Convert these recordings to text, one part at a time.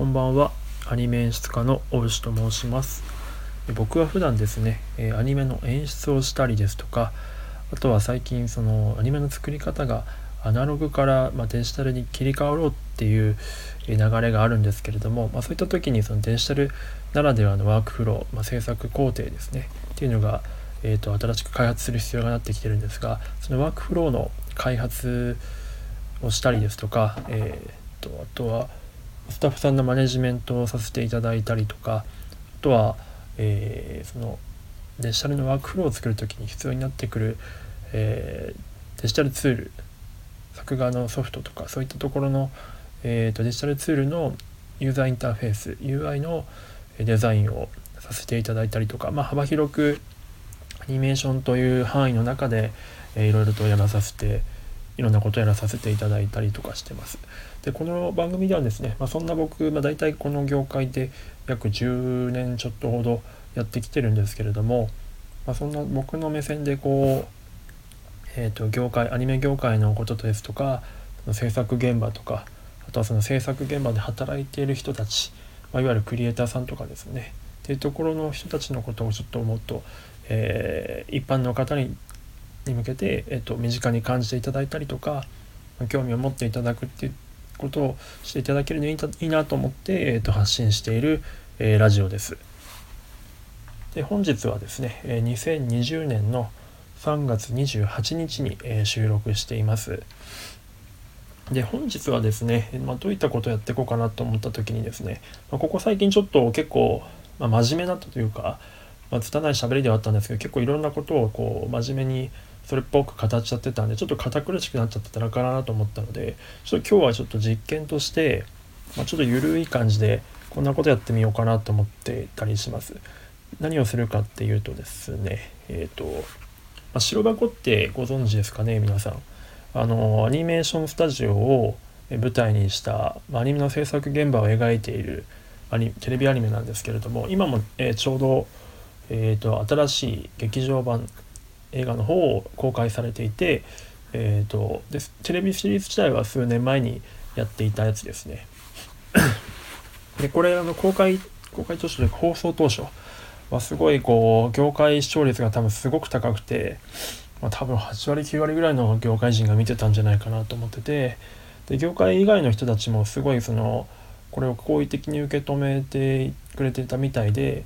こんばんは。アニメ演出家の大牛と申します。僕は普段ですねアニメの演出をしたりですとかあとは最近そのアニメの作り方がアナログからまデジタルに切り替わろうっていう流れがあるんですけれども、まあ、そういった時にそのデジタルならではのワークフロー、まあ、制作工程ですねっていうのが、えーと、新しく開発する必要がなってきてるんですがそのワークフローの開発をしたりですとか、えーと、あとはスタッフさんのマネジメントをさせていただいたりとかあとは、えー、そのデジタルのワークフローを作る時に必要になってくる、えー、デジタルツール作画のソフトとかそういったところの、えーと、デジタルツールのユーザーインターフェース UI のデザインをさせていただいたりとか、まあ、幅広くアニメーションという範囲の中で、えー、いろいろとやらさせていいろんなことやらさせていただいたりとかしてます。でこの番組ではですね、まあ、そんな僕、まあ、大体この業界で約10年ちょっとほどやってきてるんですけれども、まあ、そんな僕の目線でこうえーと、業界アニメ業界のことですとかその制作現場とかあとはその制作現場で働いている人たち、まあ、いわゆるクリエイターさんとかですねっていうところの人たちのことをちょっともっと、えー、一般の方にに向けて、えーと、身近に感じていただいたりとか興味を持っていただくっていうことをしていただけるのいいなと思って、えーと、発信している、えー、ラジオです。で本日はですね、え2020年の3月28日に、えー、収録しています。で本日はですね、まあ、どういったことをやっていこうかなと思った時にですね、まあ、ここ最近ちょっと結構、まあ、真面目なというか、まあ、拙い喋りではあったんですけど結構いろんなことをこう真面目にそれっぽく語っちゃってたんでちょっと堅苦しくなっちゃってたらかなと思ったのでちょっと今日はちょっと実験として、まあ、ちょっと緩い感じでこんなことやってみようかなと思ってたりします。何をするかっていうとですねえっ、ー、とまあ、白箱ってご存知ですかね皆さんあのアニメーションスタジオを舞台にしたまアニメの制作現場を描いているアニテレビアニメなんですけれども今も、えー、ちょうど、えーと、新しい劇場版映画の方を公開されていて、えーと、でテレビシリーズ自体は数年前にやっていたやつですね。でこれあの公開公開当初で放送当初まあ、すごいこう業界視聴率が多分すごく高くて、まあ、多分8割9割ぐらいの業界人が見てたんじゃないかなと思っててで業界以外の人たちもすごいそのこれを好意的に受け止めてくれてたみたいで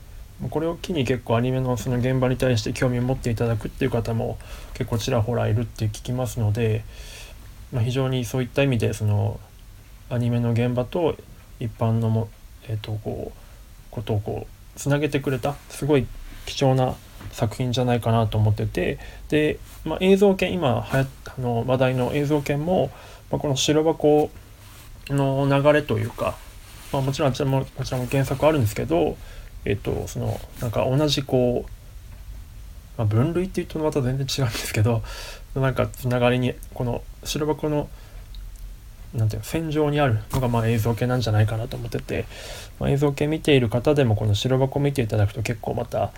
これを機に結構アニメのその現場に対して興味を持っていただくっていう方も結構ちらほらいるって聞きますので、まあ、非常にそういった意味でそのアニメの現場と一般のも、えー、とこうことをこうつなげてくれたすごい貴重な作品じゃないかなと思っててで、まあ、映像犬今はやあの話題の映像犬も、まあ、この白箱の流れというか、まあ、もちろんあちらもこちらも原作あるんですけどえっとそのなんか同じこう、まあ、分類っていうとまた全然違うんですけどなんかつながりにこの白箱のなんていうの戦場にあるのがまあ映像系なんじゃないかなと思ってて、まあ、映像系見ている方でもこの白箱見ていただくと結構また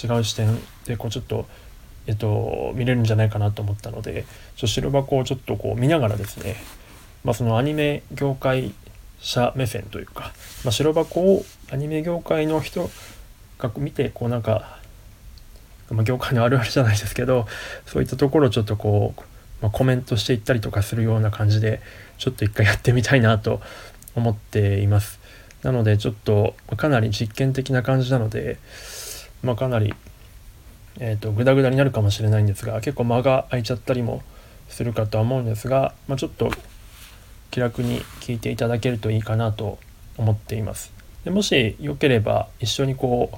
違う視点でこうちょっと、えっと、見れるんじゃないかなと思ったのでちょ白箱をちょっとこう見ながらですね、まあ、そのアニメ業界者目線というか、まあ、白箱をアニメ業界の人が見てこうなんか、まあ、業界のあるあるじゃないですけどそういったところをちょっとこうまあ、コメントしていったりとかするような感じでちょっと一回やってみたいなと思っています。なのでちょっとかなり実験的な感じなので、まあ、かなり、えーと、グダグダになるかもしれないんですが結構間が空いちゃったりもするかとは思うんですが、まあ、ちょっと気楽に聞いていただけるといいかなと思っています。でもしよければ一緒にこう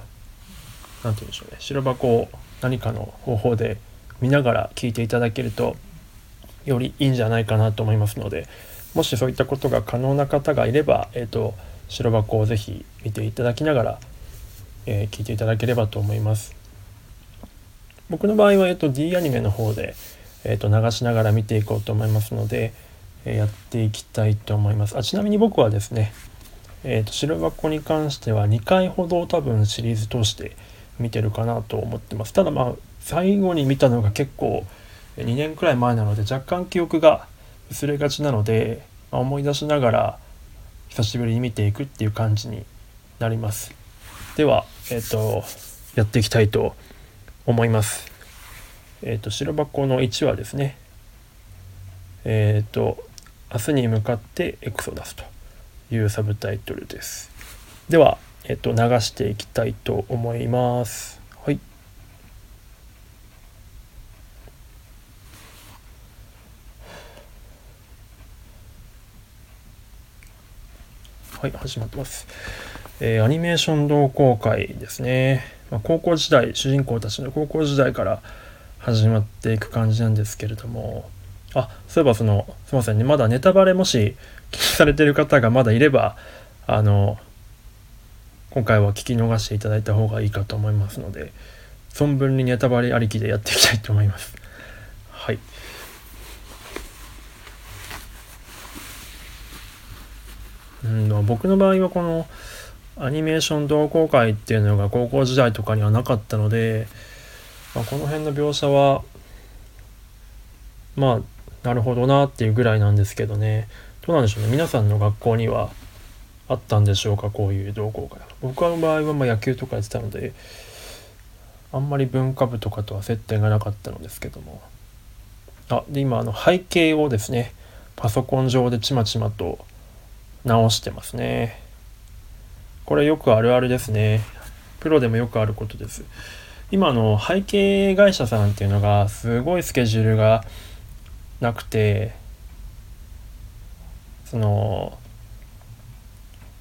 何て言うんでしょうね白箱を何かの方法で見ながら聞いていただけるとよりいいんじゃないかなと思いますのでもしそういったことが可能な方がいれば、えーと、白箱をぜひ見ていただきながら、えー、聞いていただければと思います。僕の場合は、えーと、D アニメの方で、えーと、流しながら見ていこうと思いますので、やっていきたいと思います。あちなみに僕はですね、えー、と白箱に関しては2回ほど多分シリーズ通して見てるかなと思ってます。ただまあ最後に見たのが結構2年くらい前なので若干記憶が薄れがちなので、まあ、思い出しながら久しぶりに見ていくっていう感じになりますではえっ、ー、とやっていきたいと思いますえっ、ー、と白箱の1はですねえっ、ー、と明日に向かってエクソダスというサブタイトルです。ではえっ、と流していきたいと思います。はい。はい始まってます。えー、アニメーション同好会ですね、まあ、高校時代主人公たちの高校時代から始まっていく感じなんですけれどもあそういえばそのすいませんね。まだネタバレもし気にされてる方がまだいればあの今回は聞き逃していただいた方がいいかと思いますので存分にネタバレありきでやっていきたいと思います。はい。うん僕の場合はこのアニメーション同好会っていうのが高校時代とかにはなかったので、まあ、この辺の描写はまあなるほどなっていうぐらいなんですけどね。どうなんでしょうね。皆さんの学校にはあったんでしょうかこういう同好会僕の場合はま野球とかやってたのであんまり文化部とかとは接点がなかったのですけども。あで今あの背景をですねパソコン上でちまちまと直してますね。これよくあるあるですね。プロでもよくあることです。今の背景会社さんっていうのがすごいスケジュールがなくてその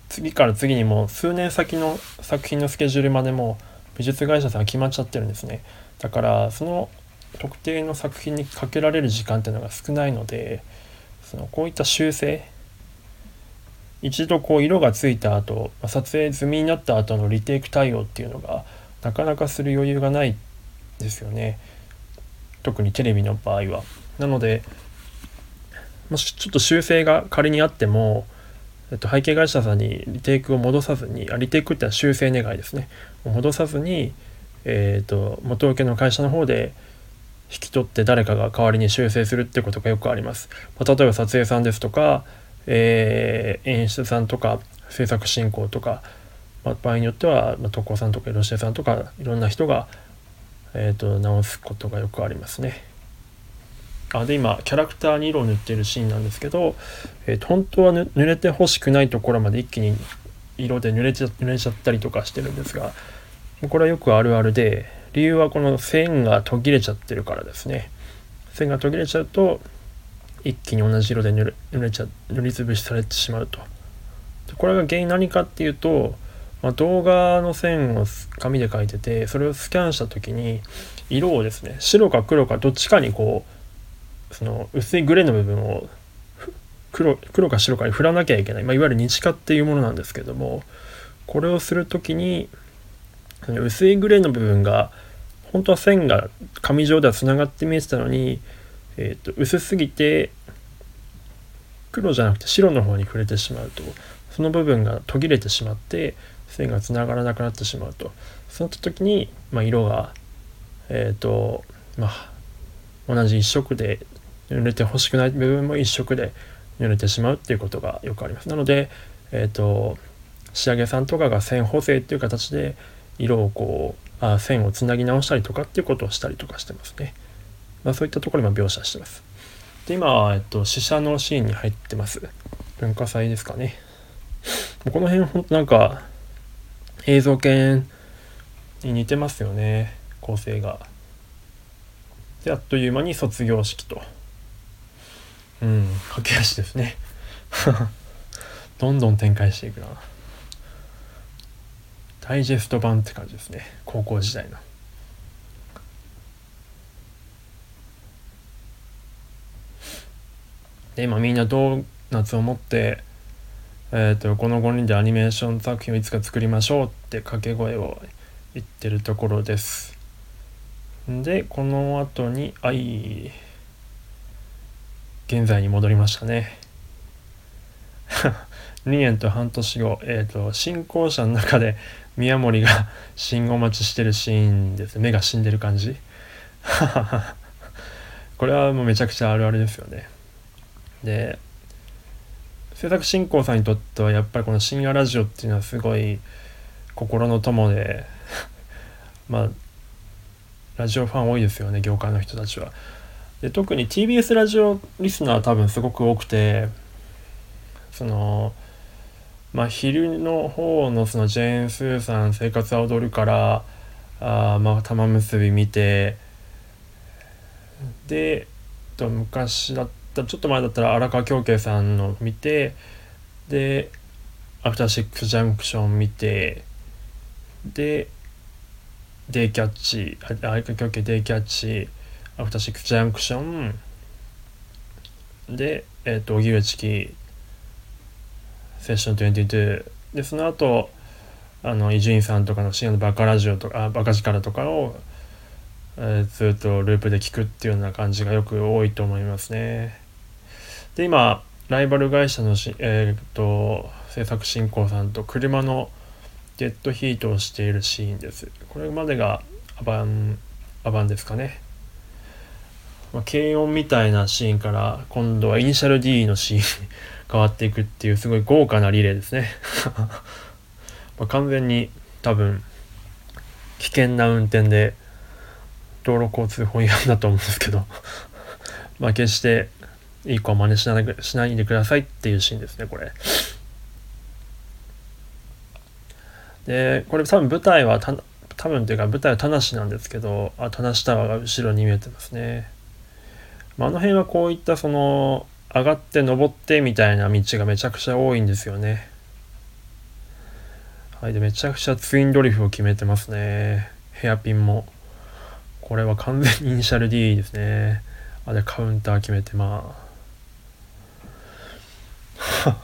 次から次にもう数年先の作品のスケジュールまでも美術会社さんが決まっちゃってるんですねだからその特定の作品にかけられる時間っていうのが少ないのでそのこういった修正一度こう色がついた後撮影済みになった後のリテイク対応っていうのがなかなかする余裕がないですよね特にテレビの場合は。なのでもしちょっと修正が仮にあっても、えっと、背景会社さんにリテイクを戻さずにあリテイクってのは修正願いですね戻さずに、えーと、元請けの会社の方で引き取って誰かが代わりに修正するってことがよくあります。まあ、例えば撮影さんですとかえー、演出さんとか制作進行とか、まあ、場合によっては、まあ、特攻さんとかロシアさんとかいろんな人が、えーと、直すことがよくありますね。あで今キャラクターに色を塗ってるシーンなんですけど、えー、本当は濡れてほしくないところまで一気に色で濡れちゃ濡れちゃったりとかしてるんですがこれはよくあるあるで理由はこの線が途切れちゃってるからですね。線が途切れちゃうと一気に同じ色で塗れ塗れちゃ塗りつぶしされてしまうと。これが原因何かっていうと、まあ、動画の線を紙で描いててそれをスキャンした時に色をですね白か黒かどっちかにこうその薄いグレーの部分を黒黒か白かに振らなきゃいけない、まあ、いわゆる日化っていうものなんですけどもこれをする時に薄いグレーの部分が本当は線が紙状ではつながって見えてたのにえーと、薄すぎて黒じゃなくて白の方に触れてしまうとその部分が途切れてしまって線がつながらなくなってしまうと。そうなった時に、まあ、色がえっ、ー、とまあ同じ一色で濡れてほしくない部分も一色で濡れてしまうっていうことがよくあります。なので、えーと、仕上げさんとかが線補正っていう形で色をこうあ線をつなぎ直したりとかっていうことをしたりとかしてますね。まあ、そういったところに描写してます。で今は、えっと、死者のシーンに入ってます。文化祭ですかね。この辺ほんとなんか映像系に似てますよね構成が。であっという間に卒業式と。うん、駆け足ですね。どんどん展開していくな。ダイジェスト版って感じですね。高校時代の。で今みんなドーナツを持って、えーと、この5人でアニメーション作品をいつか作りましょうって掛け声を言ってるところです。でこの後にあい現在に戻りましたね。2年と半年後、えーと、新校舎の中で宮森が信号待ちしてるシーンです目が死んでる感じ これはもうめちゃくちゃあるあるですよね。で制作進行さんにとってはやっぱりこの深夜ラジオっていうのはすごい心の友で まあラジオファン多いですよね業界の人たちは。で特に TBS ラジオリスナー多分すごく多くてそのまあ昼の方のそのジェーン・スーさん「生活は踊る」からあまあ玉結び見てでと昔だったちょっと前だったら荒川京慶さんの見てで「アフターシックス・ジャンクション」見てで「デイキャッチ」荒川京慶デイキャッチアフターシックスジャンクションで、えっ、ー、と、荻上チキ、セッション22で、その後、あの、伊集院さんとかの深夜のバカラジオとか、バカ力とかを、えー、ずっとループで聞くっていうような感じがよく多いと思いますね。で、今、ライバル会社のし、えっ、ー、と、制作進行さんと車のデッドヒートをしているシーンです。これまでがアバン、アバンですかね。まあ、軽音みたいなシーンから今度はイニシャル D のシーンに 変わっていくっていうすごい豪華なリレーですね ま完全に多分危険な運転で道路交通法違反だと思うんですけど まあ決していい子は真似しないしないでくださいっていうシーンですねこれ。でこれ多分舞台はた多分というか舞台は田無なんですけどあ田無タワーが後ろに見えてますね。まあ、あの辺はこういったその上がって登ってみたいな道がめちゃくちゃ多いんですよね。はい、でめちゃくちゃツインドリフを決めてますね。ヘアピンも。これは完全にイニシャル D ですね。あれカウンター決めて まあ。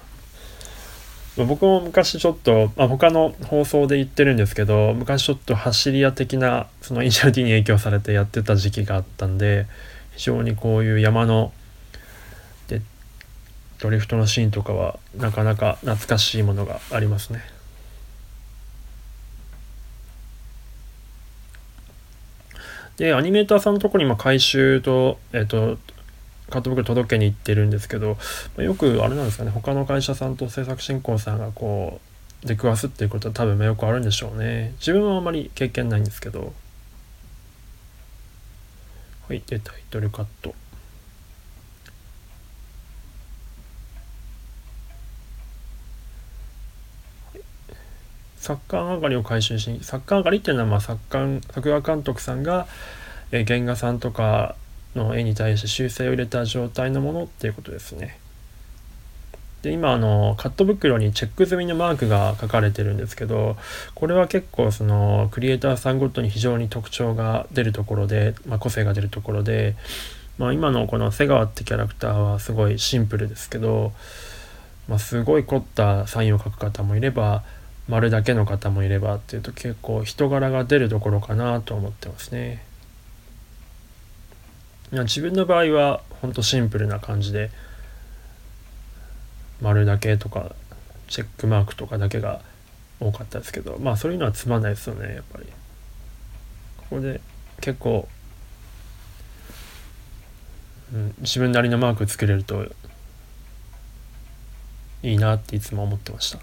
僕も昔ちょっと、まあ、他の放送で言ってるんですけど昔ちょっと走り屋的なそのイニシャル D に影響されてやってた時期があったんで非常にこういう山のでドリフトのシーンとかはなかなか懐かしいものがありますね。でアニメーターさんのところに今回収と,、えーと、カット袋届けに行ってるんですけど、よくあれなんですかね。他の会社さんと制作進行さんがこう出くわすっていうことは多分よくあるんでしょうね。自分はあまり経験ないんですけど。はいでタイトルカット作家上がりを回収し作家上がりっていうのはまあ作家作画監督さんが、えー、原画さんとかの絵に対して修正を入れた状態のものっていうことですね。で今あのカット袋にチェック済みのマークが書かれてるんですけどこれは結構そのクリエイターさんごとに非常に特徴が出るところで、まあ、個性が出るところで、まあ、今のこの瀬川ってキャラクターはすごいシンプルですけど、まあ、すごい凝ったサインを書く方もいれば丸だけの方もいればっていうと結構人柄が出るところかなと思ってますね。自分の場合はほんとシンプルな感じで丸だけとかチェックマークとかだけが多かったですけどまあそういうのはつまんないですよねやっぱり。ここで結構、うん、自分なりのマーク作れるといいなっていつも思ってました。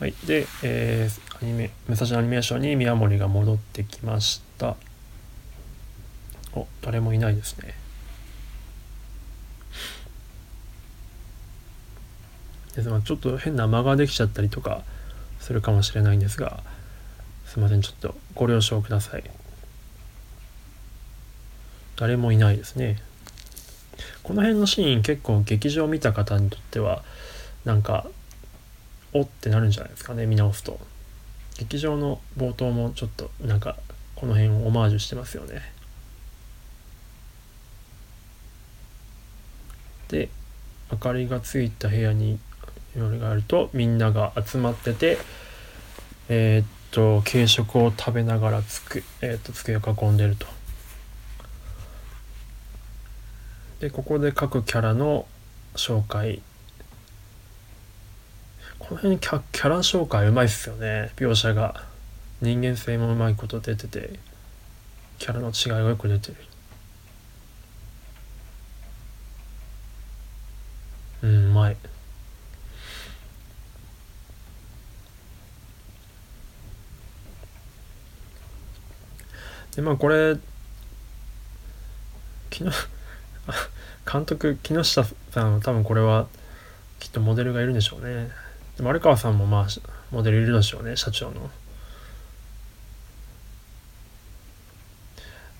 はいで、えー、アニメ武蔵野アニメーションに宮森が戻ってきました。お誰もいないですね。ですまちょっと変な間ができちゃったりとかするかもしれないんですがすいませんちょっとご了承ください。誰もいないですね。この辺のシーン結構劇場見た方にとってはなんかおってなるんじゃないですかね見直すと。劇場の冒頭もちょっとなんかこの辺をオマージュしてますよね。で明かりがついた部屋に夜があるとみんなが集まっててえー、っと軽食を食べながらつく、えー、っと机を囲んでると。でここで各キャラの紹介。この辺キャキャラ紹介うまいっすよね。描写が。人間性もうまいこと出ててキャラの違いがよく出てるうんうまいでまあこれ木下監督木下さんは多分これはきっとモデルがいるんでしょうね。で丸川さんもまあモデルいるでしょうね社長の。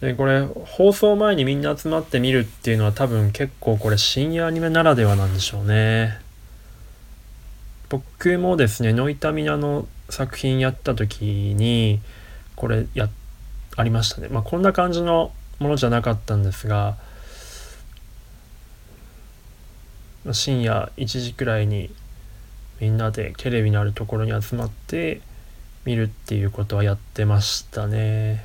でこれ放送前にみんな集まって見るっていうのは多分結構これ深夜アニメならではなんでしょうね。僕もですねノイタミナの作品やった時にこれやっありましたね。まあこんな感じのものじゃなかったんですが深夜1時くらいにみんなでテレビのあるところに集まって見るっていうことはやってましたね。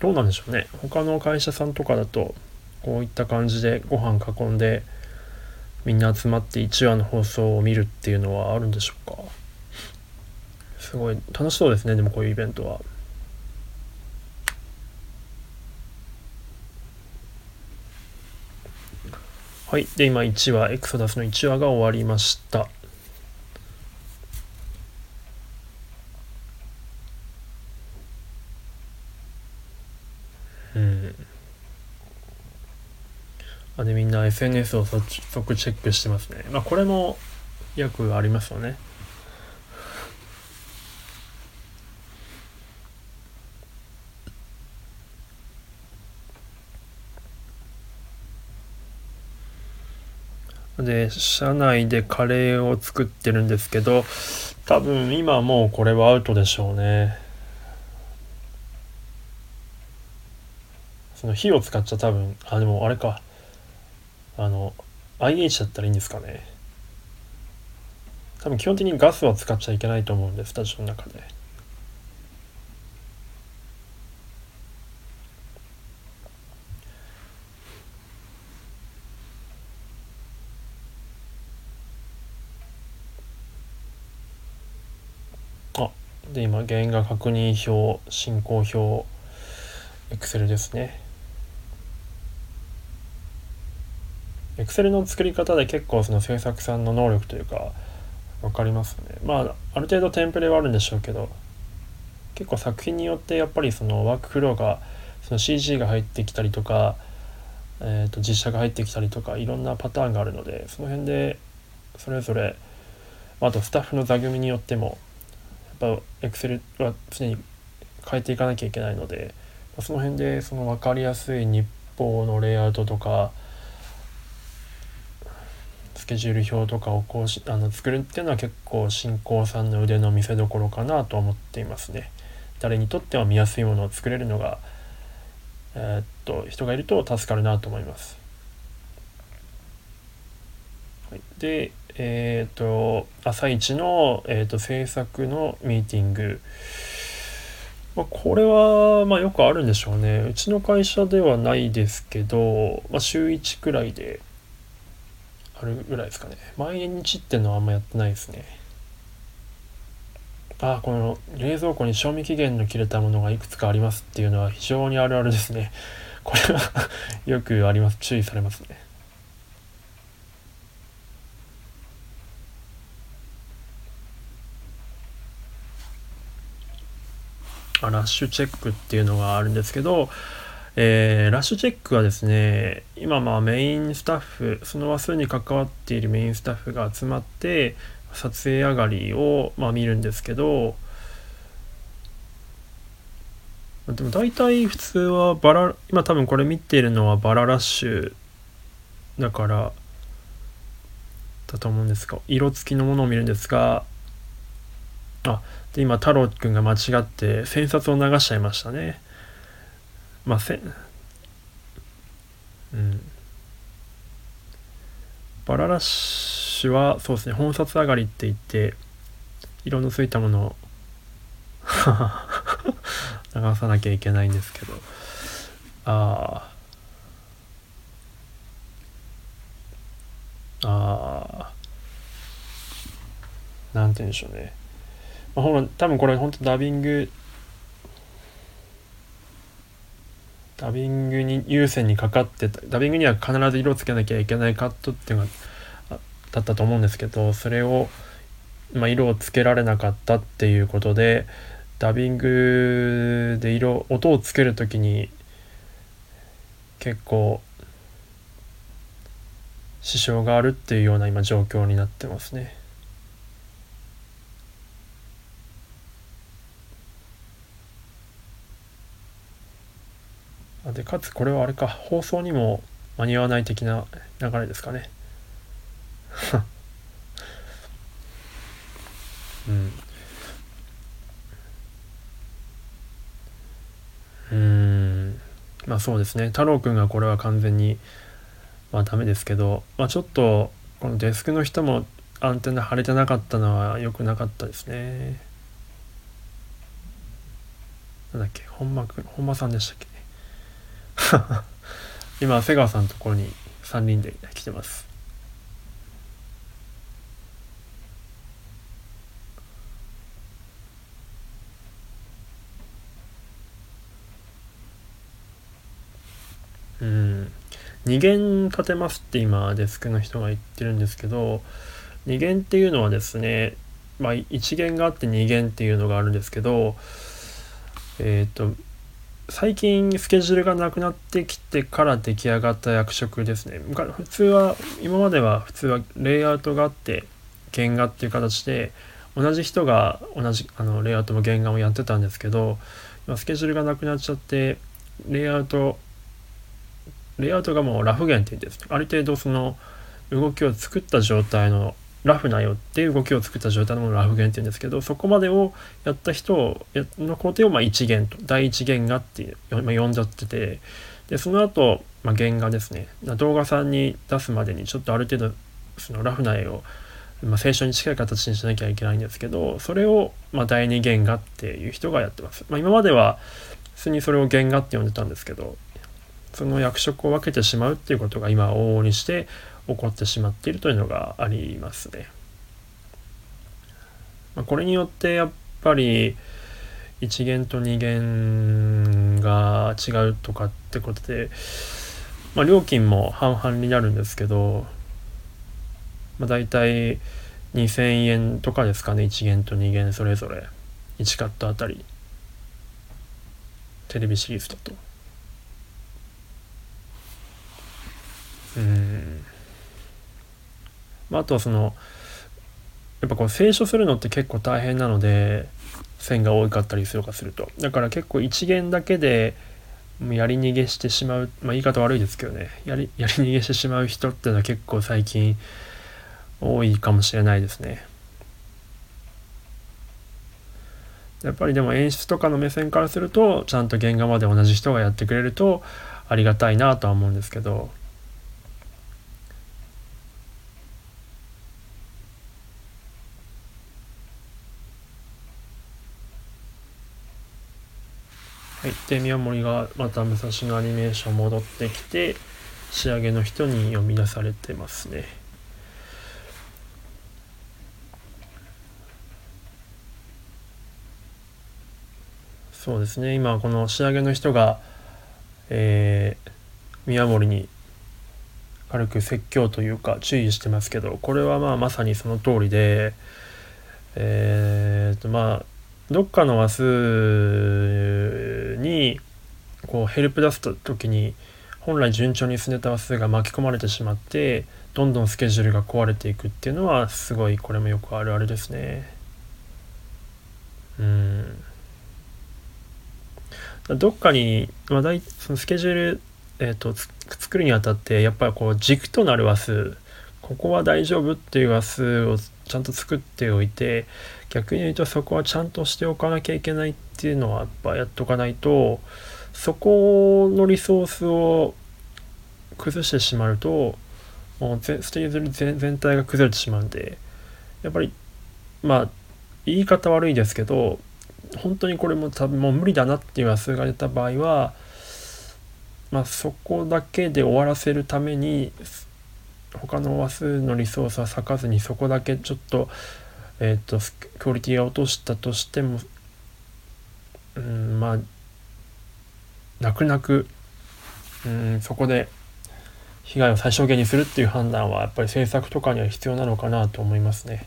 どうなんでしょうね。他の会社さんとかだとこういった感じでご飯囲んでみんな集まって1話の放送を見るっていうのはあるんでしょうか。すごい楽しそうですねでもこういうイベントは。はい。で、今1話、エクソダスの1話が終わりました。うん。あで、みんな SNS を早速チェックしてますね。まあ、これもよくありますよね。で社内でカレーを作ってるんですけど多分今もうこれはアウトでしょうね。その火を使っちゃ多分あでもあれか。あの IH だったらいいんですかね。多分基本的にガスは使っちゃいけないと思うんでスタジオの中で。で今原画確認表進行表 Excel ですね。Excel の作り方で結構その制作さんの能力というか分かりますね。まあある程度テンプレはあるんでしょうけど結構作品によってやっぱりそのワークフローがその CG が入ってきたりとか、えー、と実写が入ってきたりとかいろんなパターンがあるのでその辺でそれぞれあとスタッフの座組によってもっぱ Excel は常に変えていかなきゃいけないのでその辺でその分かりやすい日報のレイアウトとかスケジュール表とかをこうしあの作るっていうのは結構新興さんの腕の見せ所かなと思っていますね。誰にとっては見やすいものを作れるのが、えー、っと人がいると助かるなと思います。はい、でえっ、ー、と朝一の、えーと、制作のミーティング、まあ、これは、まあ、よくあるんでしょうね。うちの会社ではないですけど、まあ、週1くらいであるぐらいですかね。毎日っていうのはあんまやってないですね。あこの冷蔵庫に賞味期限の切れたものがいくつかありますっていうのは非常にあるあるですね。これは よくあります。注意されますね。ラッシュチェックっていうのがあるんですけど、えー、ラッシュチェックはですね今まあメインスタッフその話数に関わっているメインスタッフが集まって撮影上がりをまあ見るんですけどでも大体普通はバラ今多分これ見てるのはバララッシュだからだと思うんですが色付きのものを見るんですがあで今太郎くんが間違って千冊を流しちゃいましたね。まあせうん。バララッシュはそうですね本札上がりって言って色のついたものを 流さなきゃいけないんですけど。ああああなんて言うんでしょうね。まあ、ほら多分これ本当ダビングダビングに優先にかかってたダビングには必ず色をつけなきゃいけないカットっていうのがだったと思うんですけどそれを、まあ、色をつけられなかったっていうことで、ダビングで色音をつける時に結構支障があるっていうような今状況になってますね。でかつこれはあれか放送にも間に合わない的な流れですかね。うん。うん。まあそうですね。太郎くんがこれは完全にまあダメですけど、まあ、ちょっとこのデスクの人もアンテナ張れてなかったのは良くなかったですね。なんだっけ本間くん本間さんでしたっけ？今瀬川さんのところに3人で来てます。うん。2弦立てますって今デスクの人が言ってるんですけど2弦っていうのはですねまあ1弦があって2弦っていうのがあるんですけどえっ、ー、と最近スケジュールがなくなってきてから出来上がった役職ですね。普通は今までは普通はレイアウトがあって原画っていう形で同じ人が同じあのレイアウトも原画もやってたんですけど今スケジュールがなくなっちゃってレイアウトレイアウトがもうラフ弦って言うんですある程度その動きを作った状態のラフなよっていう動きを作った状態のものをラフ弦って言うんですけどそこまでをやった人の工程をまあ1弦と第1弦がって呼んじゃっててでその後、まあ、弦画ですね動画さんに出すまでにちょっとある程度そのラフな絵を、まあ、聖書に近い形にしなきゃいけないんですけどそれを、まあ、第2弦画っていう人がやってます。まあ、今までは普通にそれを弦画って呼んでたんですけどその役職を分けてしまうっていうことが今往々にして起こってしまっているというのがありますね。まあ、これによってやっぱり1弦と2弦が違うとかってことで、まあ、料金も半々になるんですけど、まあ、大体2000円とかですかね1弦と2弦それぞれ1カットあたりテレビシリーズだと。うんまあ、あとはそのやっぱこう清書するのって結構大変なので線が多かったりするかすると。だから結構一元だけでやり逃げしてしまうまあ言い方悪いですけどね。やりやり逃げしてしまう人っていうのは結構最近多いかもしれないですね。やっぱりでも演出とかの目線からするとちゃんと原画まで同じ人がやってくれるとありがたいなとは思うんですけど。で宮森がまた武蔵野アニメーション戻ってきて仕上げの人に読み出されてますね。そうですね今この仕上げの人が、えー、宮森に軽く説教というか注意してますけどこれはまあまさにその通りでえー、っとまあどっかの話数にこうヘルプ出す時に本来順調に進んでた話数が巻き込まれてしまってどんどんスケジュールが壊れていくっていうのはすごいこれもよくあるあるですね。うんどっかに、まあ、そのスケジュール、えーと、と作るにあたってやっぱりこう軸となる話数ここは大丈夫っていう話数をちゃんと作っておいて逆に言うとそこはちゃんとしておかなきゃいけないっていうのはやっぱやっとかないとそこのリソースを崩してしまうともうステージ全体が崩れてしまうんでやっぱりまあ言い方悪いですけど本当にこれも多分もう無理だなっていう話数が出た場合はまあそこだけで終わらせるために他の話数のリソースは割かずにそこだけちょっとえ、ー、とクオリティが落としたとしてもうんまあ泣く泣くうんそこで被害を最小限にするっていう判断はやっぱり政策とかには必要なのかなと思いますね。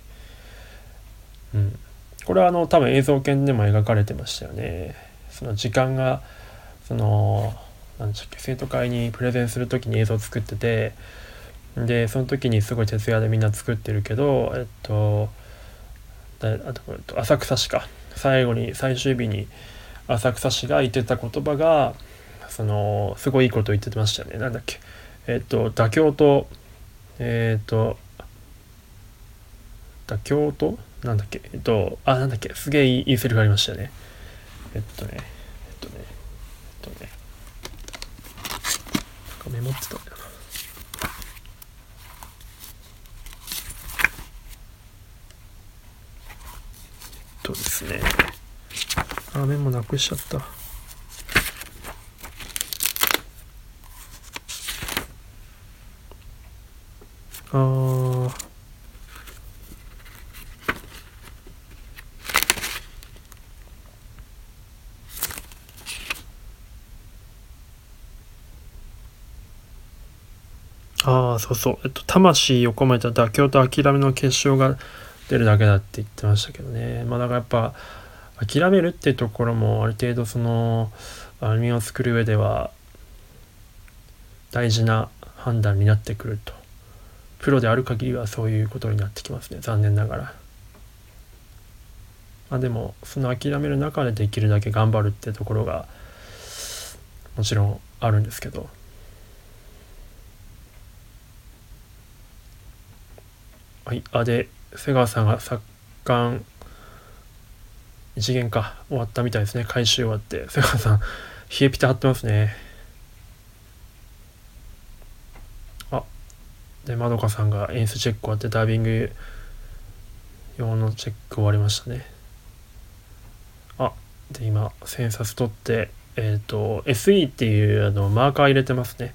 うん、これはあの多分映像研でも描かれてましたよねその時間がその何でしたっけ生徒会にプレゼンする時に映像を作っててでその時にすごい徹夜でみんな作ってるけどえっとあと浅草市か。最後に最終日に浅草市が言ってた言葉がそのすごいいいこと言ってましたよね。なんだっけ。えっと妥協とえっと妥協と？なんだっけ。えっとあなんだっけ。すげえいいセリフありましたね。えっとねえっとねえっとね。なんかメモってたんだよとですね。あメモなくしちゃった。あー。ああそうそう。えっと魂を込めた妥協と諦めの結晶が出るだけだって言ってましたけどね。まあだからやっぱ諦めるってところもある程度そのアニメを作る上では大事な判断になってくると。プロである限りはそういうことになってきますね。残念ながら。まあでもその諦める中でできるだけ頑張るってところがもちろんあるんですけど。はい。あで瀬川さんが作家一元か終わったみたいですね。回収終わって。瀬川さん冷えピタ貼ってますね。あでまどかさんが演出チェック終わってダイビング用のチェック終わりましたね。あで今千冊取ってえっ、ー、と SE っていうあのマーカー入れてますね。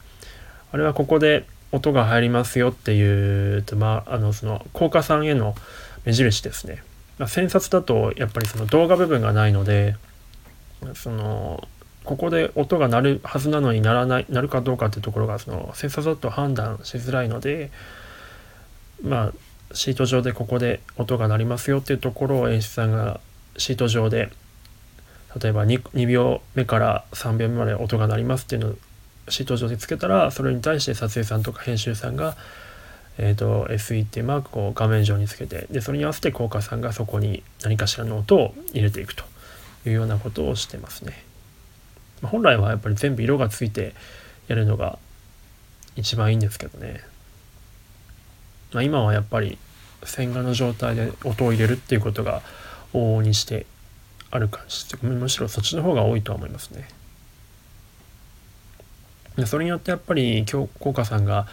あれはここで音が入りますよっていう、まあ、あのその効果さんへの目印ですね。まあ、線札だとやっぱりその動画部分がないのでそのここで音が鳴るはずなのにならない鳴るかどうかっていうところがその線札だと判断しづらいのでまあシート上でここで音が鳴りますよっていうところを演出さんがシート上で例えば 2, 2秒目から3秒目まで音が鳴りますっていうのをシート上でつけたらそれに対して撮影さんとか編集さんが、えーと、SE っていうマークを画面上につけてでそれに合わせて効果さんがそこに何かしらの音を入れていくというようなことをしてますね。本来はやっぱり全部色がついてやるのが一番いいんですけどね。まあ、今はやっぱり線画の状態で音を入れるっていうことが往々にしてある感じむしろそっちの方が多いとは思いますね。それによってやっぱり今日効果さんが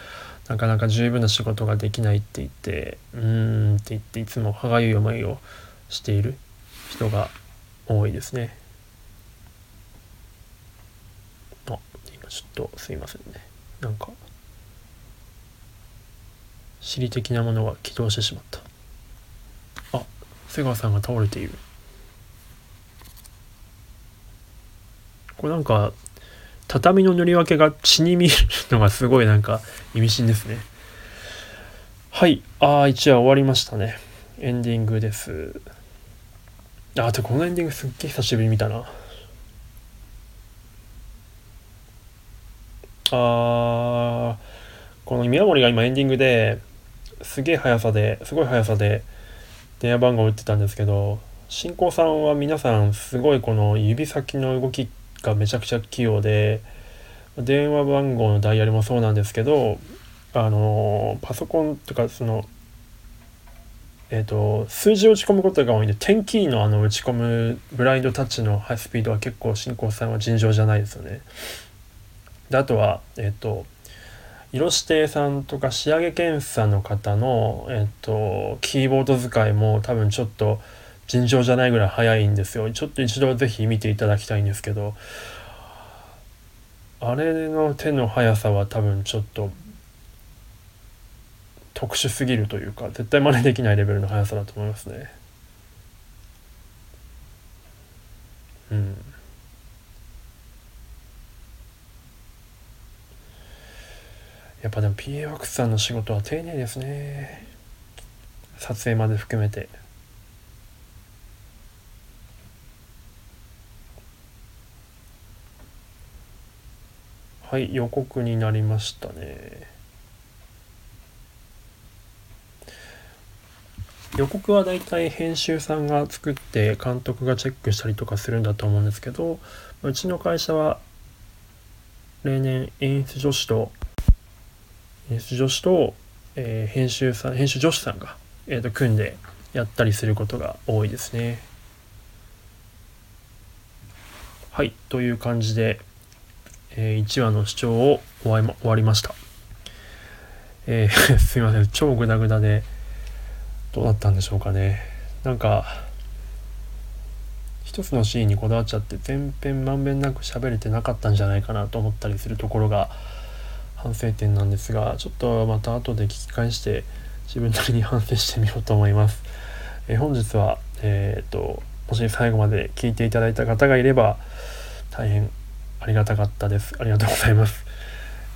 なかなか十分な仕事ができないって言ってうーんって言っていつも歯がゆい思いをしている人が多いですね。あ今ちょっとすいませんね。なんか尻的なものが起動してしまった。あ瀬川さんが倒れている。これなんか畳の塗り分けが血に見えるのがすごいなんか意味深ですね。はい。ああ、一話終わりましたね。エンディングです。あ、あとこのエンディングすっげえ久しぶり見たな。あこの宮森が今エンディングですげえ速さですごい速さで電話番号を打ってたんですけど進行さんは皆さんすごいこの指先の動きがめちゃくちゃ器用で電話番号のダイヤルもそうなんですけどあのパソコンとかそのえーと、数字を打ち込むことが多いんで点キーのあの打ち込むブラインドタッチのハイスピードは結構進行さんは尋常じゃないですよね。であとはえっ、ー、と色指定さんとか仕上げ検査の方の、えっ、ー、と、キーボード使いも多分ちょっと尋常じゃないぐらい速いんですよ。ちょっと一度是非見ていただきたいんですけどあれの手の速さは多分ちょっと特殊すぎるというか絶対真似できないレベルの速さだと思いますね。うん。やっぱでも PA ワークスさんの仕事は丁寧ですね。撮影まで含めて。はい予告になりましたね予告はだいたい編集さんが作って監督がチェックしたりとかするんだと思うんですけどうちの会社は例年演出女子と演出女子と、えー、編集さん編集女子さんが、えーと、組んでやったりすることが多いですね。はいという感じで、え、1話の視聴を終わり,、ま、終わりました。えー、すいません超グダグダでどうだったんでしょうかねなんか一つのシーンにこだわっちゃって全編まんべんなく喋れてなかったんじゃないかなと思ったりするところが反省点なんですがちょっとまた後で聞き返して自分なりに反省してみようと思います。え本日は、えーと、もし最後まで聞いていただいた方がいれば大変ありがたかったです。ありがとうございます。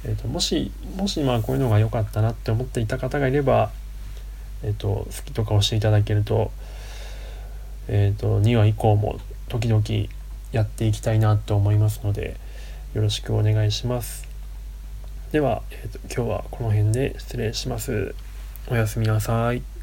えーと、もしもしまあこういうのが良かったなって思っていた方がいればえっ、ー、と、好きとか押していただけると、えっ、ー、と、2話以降も時々やっていきたいなと思いますので、よろしくお願いします。では、えーと今日はこの辺で失礼します。おやすみなさい。